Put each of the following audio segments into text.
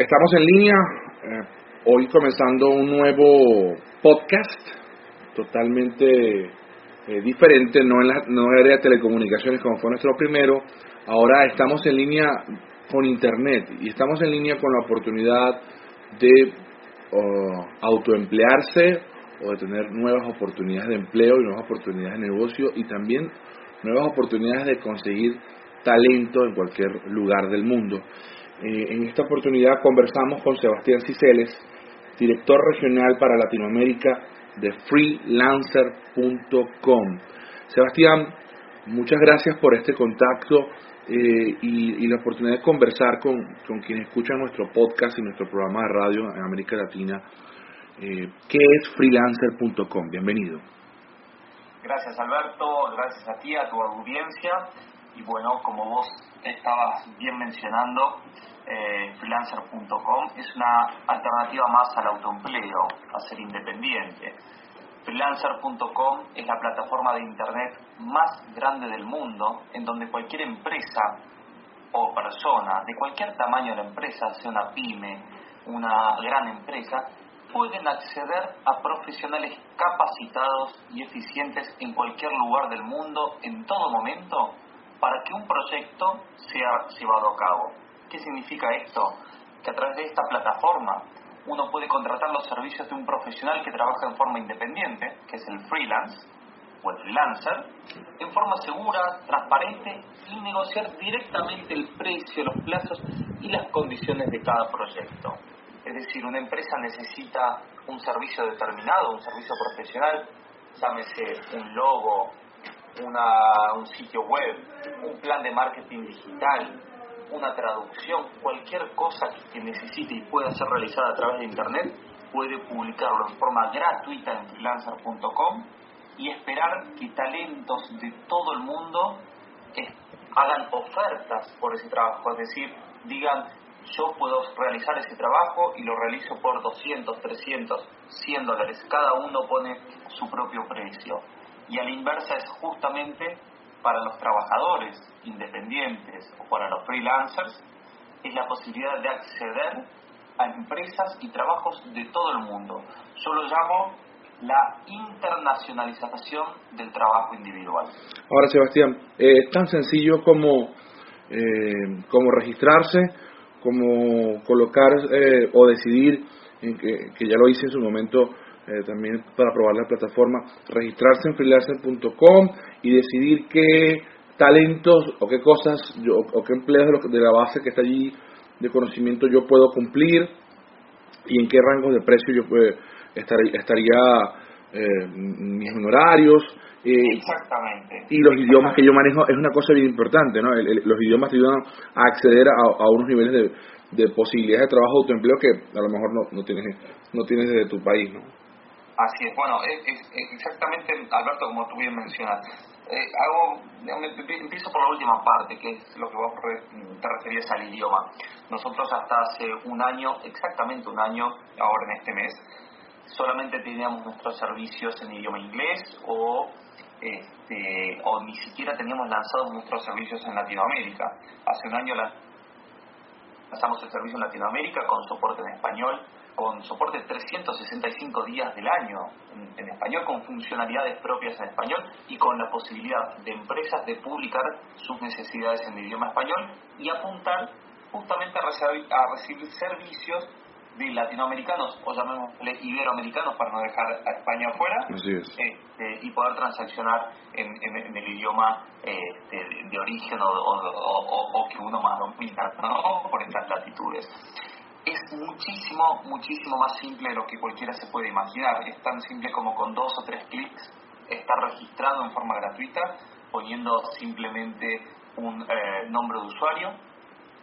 Estamos en línea, eh, hoy comenzando un nuevo podcast totalmente eh, diferente, no en la no área de telecomunicaciones como fue nuestro primero. Ahora estamos en línea con Internet y estamos en línea con la oportunidad de oh, autoemplearse o de tener nuevas oportunidades de empleo y nuevas oportunidades de negocio y también nuevas oportunidades de conseguir talento en cualquier lugar del mundo. Eh, en esta oportunidad conversamos con Sebastián Ciceles, director regional para Latinoamérica de freelancer.com. Sebastián, muchas gracias por este contacto eh, y, la oportunidad de conversar con, con quienes escuchan nuestro podcast y nuestro programa de radio en América Latina. Eh, ¿Qué es freelancer.com? Bienvenido. Gracias Alberto, gracias a ti, a tu audiencia. Y bueno, como vos estabas bien mencionando, eh, freelancer.com es una alternativa más al autoempleo, a ser independiente. Freelancer.com es la plataforma de Internet más grande del mundo en donde cualquier empresa o persona, de cualquier tamaño de la empresa, sea una pyme, una gran empresa, pueden acceder a profesionales capacitados y eficientes en cualquier lugar del mundo, en todo momento, para que un proyecto sea llevado a cabo. ¿Qué significa esto? Que a través de esta plataforma uno puede contratar los servicios de un profesional que trabaja en forma independiente, que es el freelance o el freelancer, en forma segura, transparente y negociar directamente el precio, los plazos y las condiciones de cada proyecto. Es decir, una empresa necesita un servicio determinado, un servicio profesional, llámese un logo, un sitio web, un plan de marketing digital, una traducción, cualquier cosa que necesite y pueda ser realizada a través de Internet, puede publicarlo en forma gratuita en freelancer.com y esperar que talentos de todo el mundo hagan ofertas por ese trabajo, es decir, digan, yo puedo realizar ese trabajo y lo realizo por 200, 300, 100 dólares, cada uno pone su propio precio. Y a la inversa es justamente para los trabajadores independientes o para los freelancers es la posibilidad de acceder a empresas y trabajos de todo el mundo. Yo lo llamo la internacionalización del trabajo individual. Ahora, Sebastián, eh, es tan sencillo como, eh, como registrarse, como colocar eh, o decidir, en que, que, ya lo hice en su momento también para probar la plataforma, registrarse en freelancer.com y decidir qué talentos o qué cosas yo, o qué empleos de, de, la base que está allí de conocimiento yo puedo cumplir y en qué rangos de precio yo pues, estaría eh, mis honorarios. Eh, Exactamente. Y los idiomas que yo manejo es una cosa bien importante, ¿no? los idiomas te ayudan a acceder a, unos niveles de, de, posibilidades de trabajo o de empleo que a lo mejor no, no tienes no tienes desde tu país, ¿no? Así es, bueno, exactamente, Alberto, como tú bien mencionas. Eh, hago, empiezo por la última parte, que es lo que vos te referías al idioma. Nosotros hasta hace un año, exactamente un año, ahora en este mes, solamente teníamos nuestros servicios en idioma inglés o, este, o ni siquiera teníamos lanzados nuestros servicios en Latinoamérica. Hace un año lanzamos el servicio en Latinoamérica con soporte en español con soporte 365 días del año en, español, con funcionalidades propias en español y con la posibilidad de empresas de publicar sus necesidades en idioma español y apuntar justamente a recibir, servicios de latinoamericanos o llamémosle iberoamericanos para no dejar a España afuera este, y poder transaccionar en, el idioma este, de, origen o, que uno más domina por estas latitudes es muchísimo, muchísimo más simple de lo que cualquiera se puede imaginar. Es tan simple como con dos o tres clics estar registrado en forma gratuita, poniendo simplemente un eh, nombre de usuario,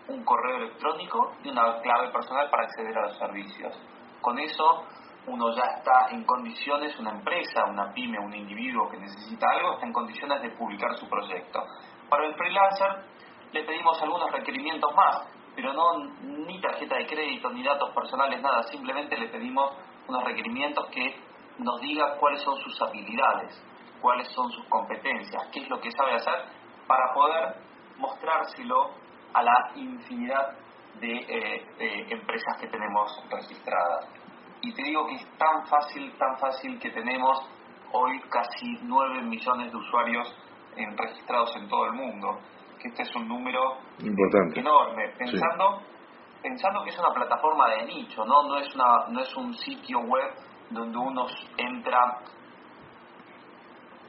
un correo electrónico y una clave personal para acceder a los servicios. Con eso uno ya está en condiciones, una empresa, una pyme, un individuo que necesita algo, está en condiciones de publicar su proyecto. Para el freelancer le pedimos algunos requerimientos más, pero no ni tarjeta de crédito, ni datos personales, nada, simplemente le pedimos unos requerimientos que nos diga cuáles son sus habilidades, cuáles son sus competencias, qué es lo que sabe hacer para poder mostrárselo a la infinidad de, eh, empresas que tenemos registradas. Y te digo que es tan fácil, tan fácil que tenemos hoy casi 9 millones de usuarios en, registrados en todo el mundo, que este es un número Importante. enorme, pensando, pensando que es una plataforma de nicho, ¿no? No, es una, no es un sitio web donde uno entra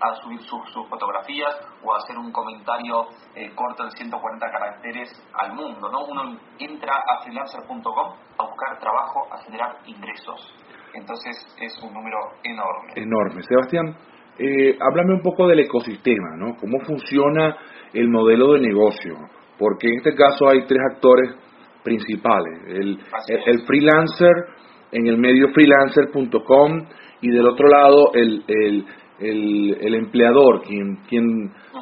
a subir sus, fotografías o a hacer un comentario eh, corto de 140 caracteres al mundo. ¿no? Uno entra a freelancer.com a buscar trabajo, a generar ingresos. Entonces es un número enorme. Enorme. Sebastián, eh, háblame un poco del ecosistema, ¿no? ¿Cómo funciona el modelo de negocio? Porque en este caso hay tres actores principales. El, el, freelancer en el medio freelancer.com y del otro lado el, el, el, empleador, quien, quien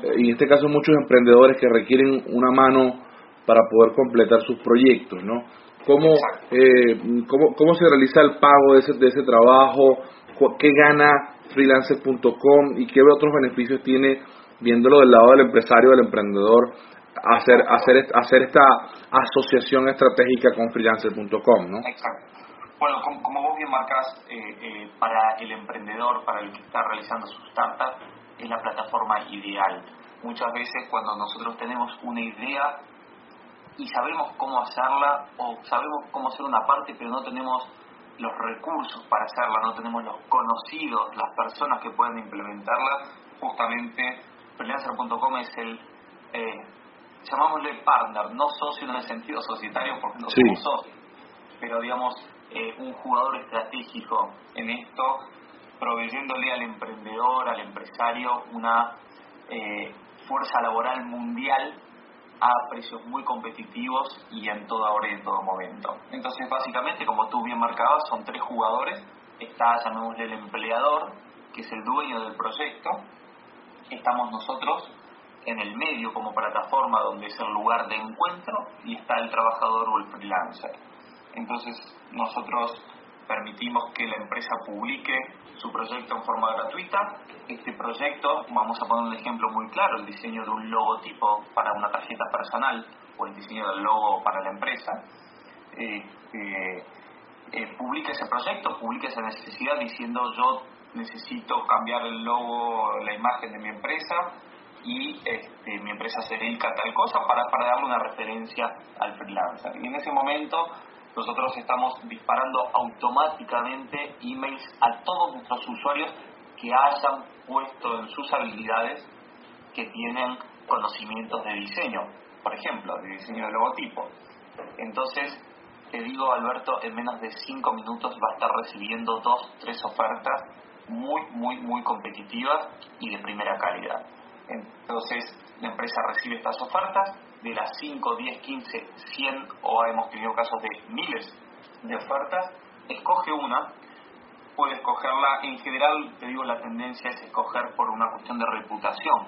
eh, en este caso muchos emprendedores que requieren una mano para poder completar sus proyectos, ¿no? ¿Cómo, eh, cómo, cómo se realiza el pago de ese, de ese trabajo? ¿Qué gana freelancer.com y qué otros beneficios tiene viéndolo del lado del empresario, del emprendedor, hacer, hacer, hacer esta asociación estratégica con freelancer.com, ¿no? Exacto. Bueno, como, vos bien marcás, eh, eh, para el emprendedor, para el que está realizando su startup, es la plataforma ideal. Muchas veces cuando nosotros tenemos una idea y sabemos cómo hacerla o sabemos cómo hacer una parte, pero no tenemos los recursos para hacerla, no tenemos los conocidos, las personas que pueden implementarla, justamente freelancer.com es el, eh, llamámosle partner, no socio en el sentido societario porque no somos socios, pero digamos eh, un jugador estratégico en esto, proveyéndole al emprendedor, al empresario, una eh, fuerza laboral mundial a precios muy competitivos y en toda hora y en todo momento. Entonces, básicamente, como tú bien marcabas, son tres jugadores. Está, llamémosle, el empleador, que es el dueño del proyecto. Estamos nosotros en el medio como plataforma donde es el lugar de encuentro y está el trabajador o el freelancer. Entonces nosotros permitimos que la empresa publique su proyecto en forma gratuita. Este proyecto, vamos a poner un ejemplo muy claro, el diseño de un logotipo para una tarjeta personal o el diseño del logo para la empresa. Eh, eh, publica ese proyecto, publica esa necesidad diciendo yo necesito cambiar el logo, la imagen de mi empresa y este, mi empresa se dedica a tal cosa para, para darle una referencia al freelancer. Y en ese momento nosotros estamos disparando automáticamente emails a todos nuestros usuarios que hayan puesto en sus habilidades que tienen conocimientos de diseño, por ejemplo, de diseño de logotipo. Entonces, te digo, Alberto, en menos de cinco minutos va a estar recibiendo dos, tres ofertas muy, muy, muy competitivas y de primera calidad. Entonces, la empresa recibe estas ofertas, de las 5, 10, 15, 100 o hemos tenido casos de miles de ofertas, escoge una, puede escogerla, en general te digo la tendencia es escoger por una cuestión de reputación,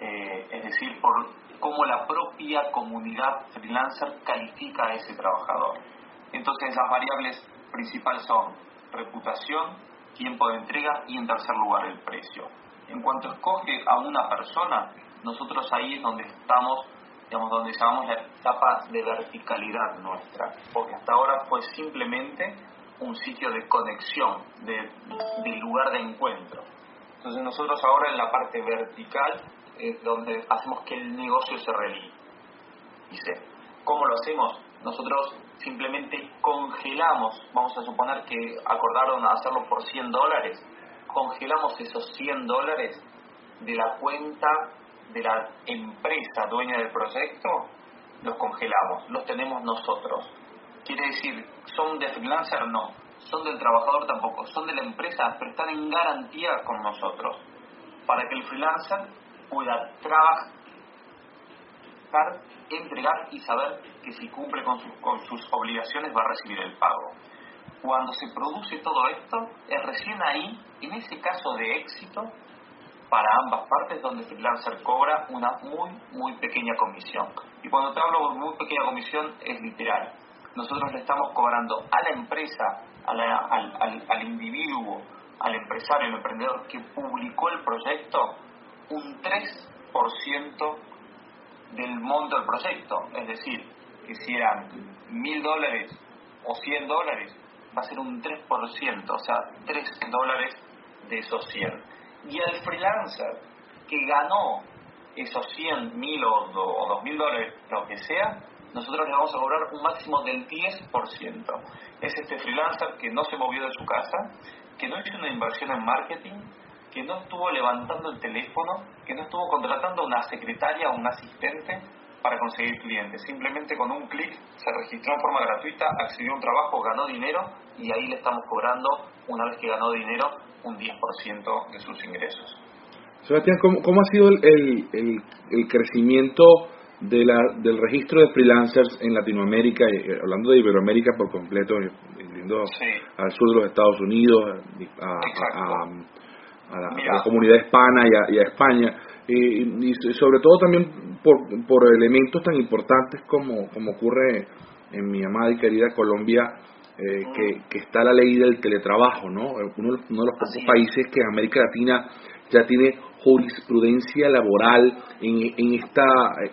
eh, es decir, por cómo la propia comunidad freelancer califica a ese trabajador. Entonces las variables principales son reputación, tiempo de entrega y en tercer lugar el precio. En cuanto escoge a una persona, nosotros ahí es donde estamos digamos, donde llamamos la etapa de verticalidad nuestra, porque hasta ahora fue simplemente un sitio de conexión, de, lugar de encuentro. Entonces nosotros ahora en la parte vertical es donde hacemos que el negocio se realice. ¿Cómo lo hacemos? Nosotros simplemente congelamos, vamos a suponer que acordaron hacerlo por 100 dólares, congelamos esos 100 dólares de la cuenta de la empresa dueña del proyecto, los congelamos, los tenemos nosotros. Quiere decir, ¿son de freelancer? No. ¿Son del trabajador? Tampoco. Son de la empresa, pero están en garantía con nosotros. Para que el freelancer pueda trabajar entregar y saber que si cumple con, con sus obligaciones va a recibir el pago. Cuando se produce todo esto, es recién ahí, en ese caso de éxito, para ambas partes, donde freelancer cobra una muy, muy pequeña comisión. Y cuando te hablo de muy pequeña comisión, es literal. Nosotros le estamos cobrando a la empresa, al, al, al individuo, al empresario, al emprendedor que publicó el proyecto, un 3% del monto del proyecto. Es decir, que si eran mil dólares o 100 dólares, va a ser un 3%, o sea, 3 dólares de esos 100. Y el freelancer que ganó esos 100 mil o, o 2 mil dólares, lo que sea, nosotros le vamos a cobrar un máximo del 10%. Es este freelancer que no se movió de su casa, que no hizo una inversión en marketing, que no estuvo levantando el teléfono, que no estuvo contratando una secretaria o un asistente para conseguir clientes. Simplemente con un clic se registró en forma gratuita, accedió a un trabajo, ganó dinero y ahí le estamos cobrando, una vez que ganó dinero, un 10% de sus ingresos. Sebastián, ¿cómo, ha sido el, el, el, crecimiento de la, del registro de freelancers en Latinoamérica, eh, hablando de Iberoamérica por completo, eh, incluyendo al sur de los Estados Unidos, a, a, la, comunidad hispana y a, España? y sobre todo también por, por elementos tan importantes como, como ocurre en mi amada y querida Colombia, eh, que, que, está la ley del teletrabajo, ¿no? Uno, de los pocos países que en América Latina ya tiene jurisprudencia laboral en, en, esta,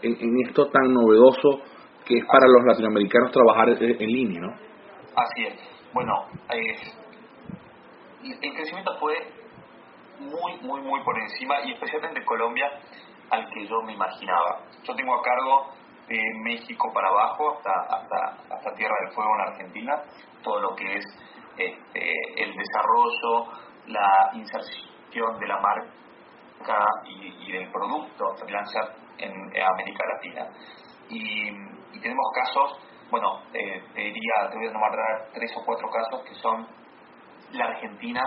en, esto tan novedoso que es para los latinoamericanos trabajar en, línea, ¿no? Así es. Bueno, el crecimiento fue muy, muy, muy por encima y especialmente en Colombia al que yo me imaginaba. Yo tengo a cargo de México para abajo hasta, hasta, hasta Tierra del Fuego en Argentina, todo lo que es este, el desarrollo, la inserción de la marca y, del producto freelancer en, América Latina. Y, tenemos casos, bueno, eh, te diría, te voy a nombrar tres o cuatro casos que son la Argentina,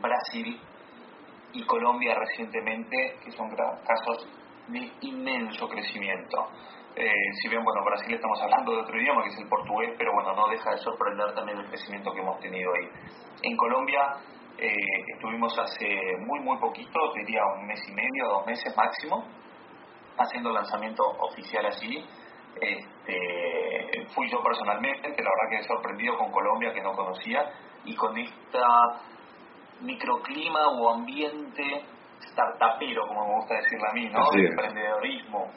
Brasil y Colombia recientemente, que son casos de inmenso crecimiento. Eh, si bien, bueno, Brasil estamos hablando de otro idioma, que es el portugués, pero bueno, no deja de sorprender también el crecimiento que hemos tenido ahí. En Colombia eh, estuvimos hace muy, muy poquito, diría un mes y medio, dos meses máximo, haciendo lanzamiento oficial allí. Este, fui yo personalmente, que la verdad que he sorprendido con Colombia, que no conocía, y con esta microclima o ambiente startupero, como me gusta decirle a mí, ¿no? De emprendedorismo,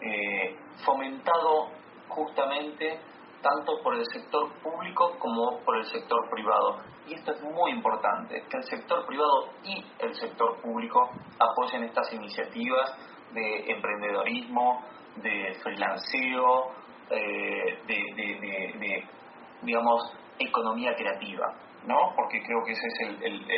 eh, fomentado justamente tanto por el sector público como por el sector privado. Y esto es muy importante, que el sector privado y el sector público apoyen estas iniciativas de emprendedorismo, de freelanceo, eh, de, digamos, economía creativa. ¿no? Porque creo que ese es el,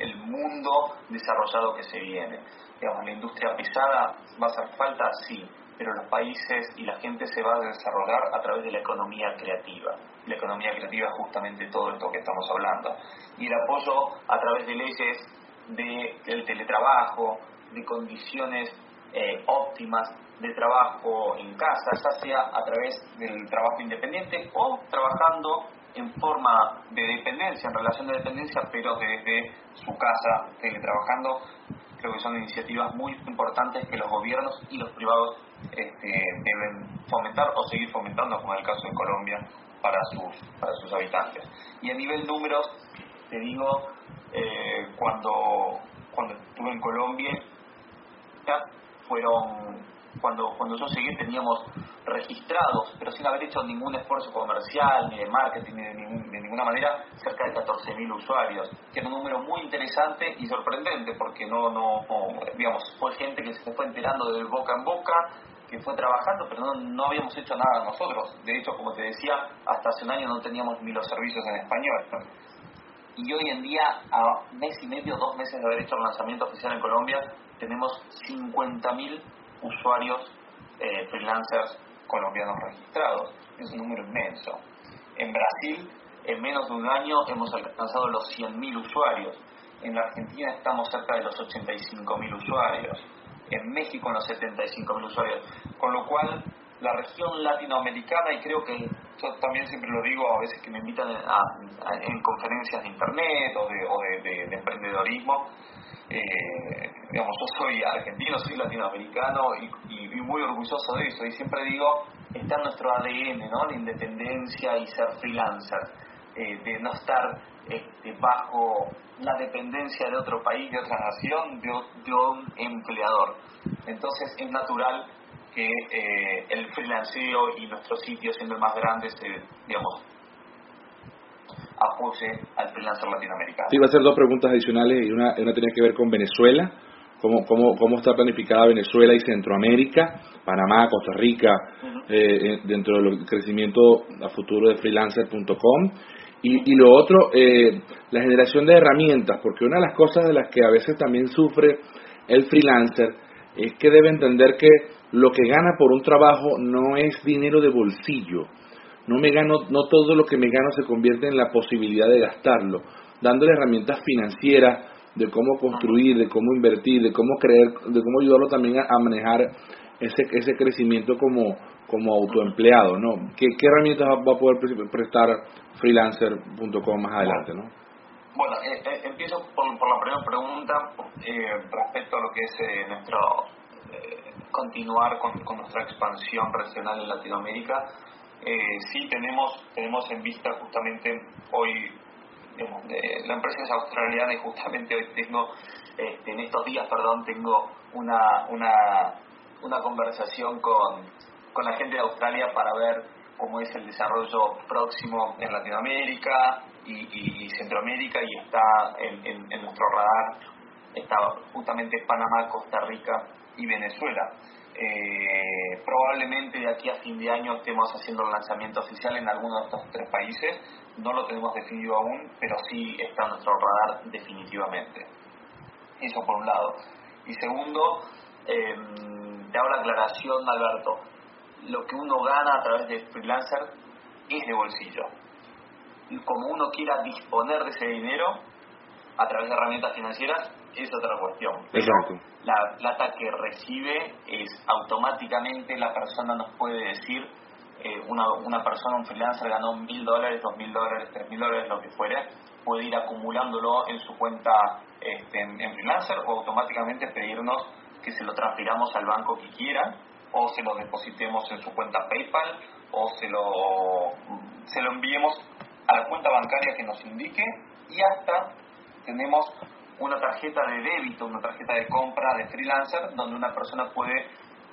el, mundo desarrollado que se viene. Digamos, la industria pesada va a hacer falta, sí, pero los países y la gente se va a desarrollar a través de la economía creativa. La economía creativa es justamente todo esto que estamos hablando. Y el apoyo a través de leyes del teletrabajo, de condiciones eh, óptimas de trabajo en casa, ya sea a través del trabajo independiente o trabajando en forma de dependencia, en relación de dependencia, pero desde su casa, teletrabajando. Creo que son iniciativas muy importantes que los gobiernos y los privados este, deben fomentar o seguir fomentando, como en el caso de Colombia, para sus, para sus habitantes. Y a nivel números, te digo, eh, cuando, cuando estuve en Colombia, fueron, cuando, cuando yo llegué teníamos registrados, pero sin haber hecho ningún esfuerzo comercial, ni de marketing, ni de, ninguna manera, cerca de 14.000 usuarios, que un número muy interesante y sorprendente, porque no, no, digamos, fue gente que se fue enterando de boca en boca, que fue trabajando, pero no, no habíamos hecho nada nosotros. De hecho, como te decía, hasta hace un año no teníamos ni los servicios en español. Y hoy en día, a mes y medio, dos meses de haber hecho el lanzamiento oficial en Colombia, tenemos 50.000 usuarios eh, freelancers colombianos registrados. Es un número inmenso. En Brasil, en menos de un año, hemos alcanzado los 100.000 usuarios. En la Argentina estamos cerca de los 85.000 usuarios. en México unos 75.000 usuarios, con lo cual la región latinoamericana, y creo que yo también siempre lo digo a veces que me invitan en conferencias de internet o de, emprendedorismo, eh, digamos, yo soy argentino, soy latinoamericano y, muy orgulloso de eso, y siempre digo, está en nuestro ADN, ¿no? La independencia y ser freelancer, eh, de no estar este, bajo la dependencia de otro país, de otra nación, de, un empleador. Entonces es natural que eh, el freelanceo y nuestro sitio, siendo el más grande, se, digamos, apoye al freelancer latinoamericano. Sí, va a ser dos preguntas adicionales y una, una tiene que ver con Venezuela. Cómo, cómo, cómo está planificada Venezuela y Centroamérica, Panamá, Costa Rica, eh, dentro del crecimiento a futuro de freelancer.com. Y, y, lo otro, eh, la generación de herramientas, porque una de las cosas de las que a veces también sufre el freelancer es que debe entender que lo que gana por un trabajo no es dinero de bolsillo. No me gano, no todo lo que me gano se convierte en la posibilidad de gastarlo, dándole herramientas financieras de cómo construir, de cómo invertir, de cómo creer, de cómo ayudarlo también a, manejar ese, ese crecimiento como, como autoempleado, ¿no? ¿Qué, qué herramientas va a poder prestar freelancer.com más adelante, no? Bueno, eh, eh, empiezo por, por, la primera pregunta eh, respecto a lo que es nuestro continuar con, nuestra expansión regional en Latinoamérica. Sí tenemos, tenemos en vista justamente hoy, la empresa es australiana y justamente hoy tengo, este, en estos días, perdón, tengo una, una, una conversación con, con la gente de Australia para ver cómo es el desarrollo próximo en Latinoamérica y, Centroamérica y está en, nuestro radar, está justamente Panamá, Costa Rica y Venezuela. Eh, probablemente de aquí a fin de año estemos haciendo el lanzamiento oficial en alguno de estos tres países. No lo tenemos definido aún, pero sí está en nuestro radar definitivamente. Eso por un lado. Y segundo, em, te hago la aclaración, Alberto. Lo que uno gana a través de freelancer es de bolsillo. Como uno quiera disponer de ese dinero a través de herramientas financieras, es otra cuestión. Exacto. La plata que recibe es automáticamente la persona nos puede decir, eh, una, una persona, un freelancer ganó mil dólares, dos mil dólares, tres mil dólares, lo que fuere, puede ir acumulándolo en su cuenta este, en, freelancer o automáticamente pedirnos que se lo transfiramos al banco que quiera o se lo depositemos en su cuenta PayPal o se lo, se lo enviemos a la cuenta bancaria que nos indique y hasta tenemos una tarjeta de débito, una tarjeta de compra de freelancer, donde una persona puede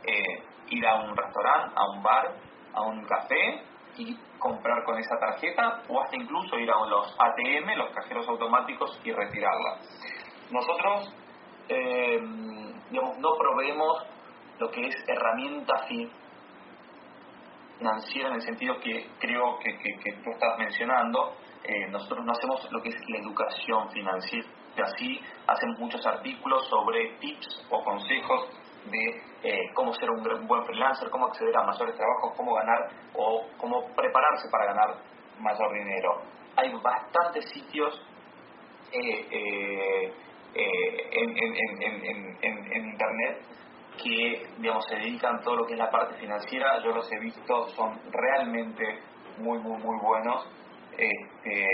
eh, ir a un restaurante, a un bar, a un café y comprar con esa tarjeta o hasta incluso ir a los ATM, los cajeros automáticos y retirarla. Nosotros eh, digamos, no proveemos lo que es herramienta financiera en el sentido que creo que, tú estás mencionando. Eh, nosotros no hacemos lo que es la educación financiera así hacemos muchos artículos sobre tips o consejos de eh, cómo ser un buen freelancer, cómo acceder a mayores trabajos, cómo ganar o cómo prepararse para ganar mayor dinero. Hay bastantes sitios eh, eh, en, en, en, Internet que digamos, se dedican a todo lo que es la parte financiera. Yo los he visto, son realmente muy, muy, muy buenos. Este,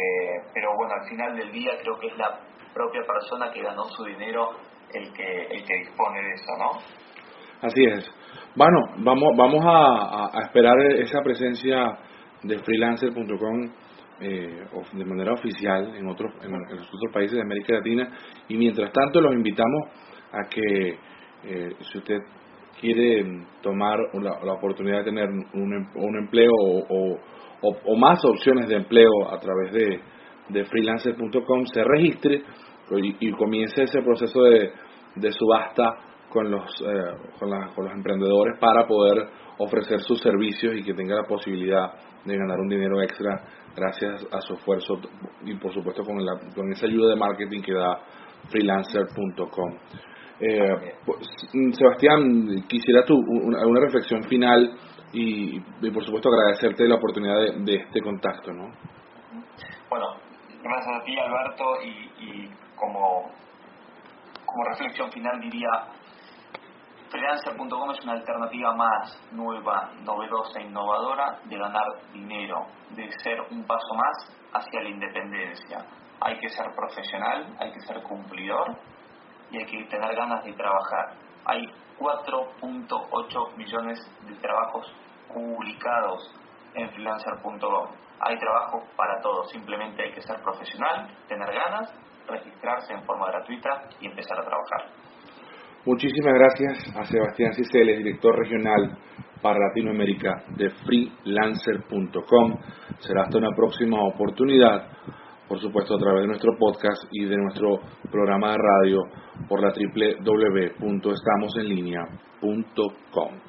pero bueno, al final del día creo que es la propia persona que ganó su dinero el que, el que dispone de eso, ¿no? Así es. Bueno, vamos, vamos a, esperar esa presencia de freelancer.com eh, de manera oficial en otros en, los otros países de América Latina. Y mientras tanto los invitamos a que eh, si usted quiere tomar la, oportunidad de tener un, em, un empleo o, o, más opciones de empleo a través de, de freelancer.com se registre y, comience ese proceso de, de subasta con los, eh, con, con, los emprendedores para poder ofrecer sus servicios y que tenga la posibilidad de ganar un dinero extra gracias a su esfuerzo y por supuesto con, la, con esa ayuda de marketing que da freelancer.com. Eh, pues, Sebastián, quisiera tú una, una reflexión final y, por supuesto agradecerte la oportunidad de, de este contacto, ¿no? Bueno, gracias a ti Alberto y, y como, como reflexión final diría, Freelancer.com es una alternativa más nueva, novedosa, innovadora de ganar dinero, de ser un paso más hacia la independencia. Hay que ser profesional, hay que ser cumplidor y hay que tener ganas de trabajar. Hay 4.8 millones de trabajos publicados en freelancer.com. Hay trabajo para todos, simplemente hay que ser profesional, tener ganas, registrarse en forma gratuita y empezar a trabajar. Muchísimas gracias a Sebastián Ciceles, director regional para Latinoamérica de freelancer.com. Será hasta una próxima oportunidad, por supuesto a través de nuestro podcast y de nuestro programa de radio por la www.estamosenlinea.com.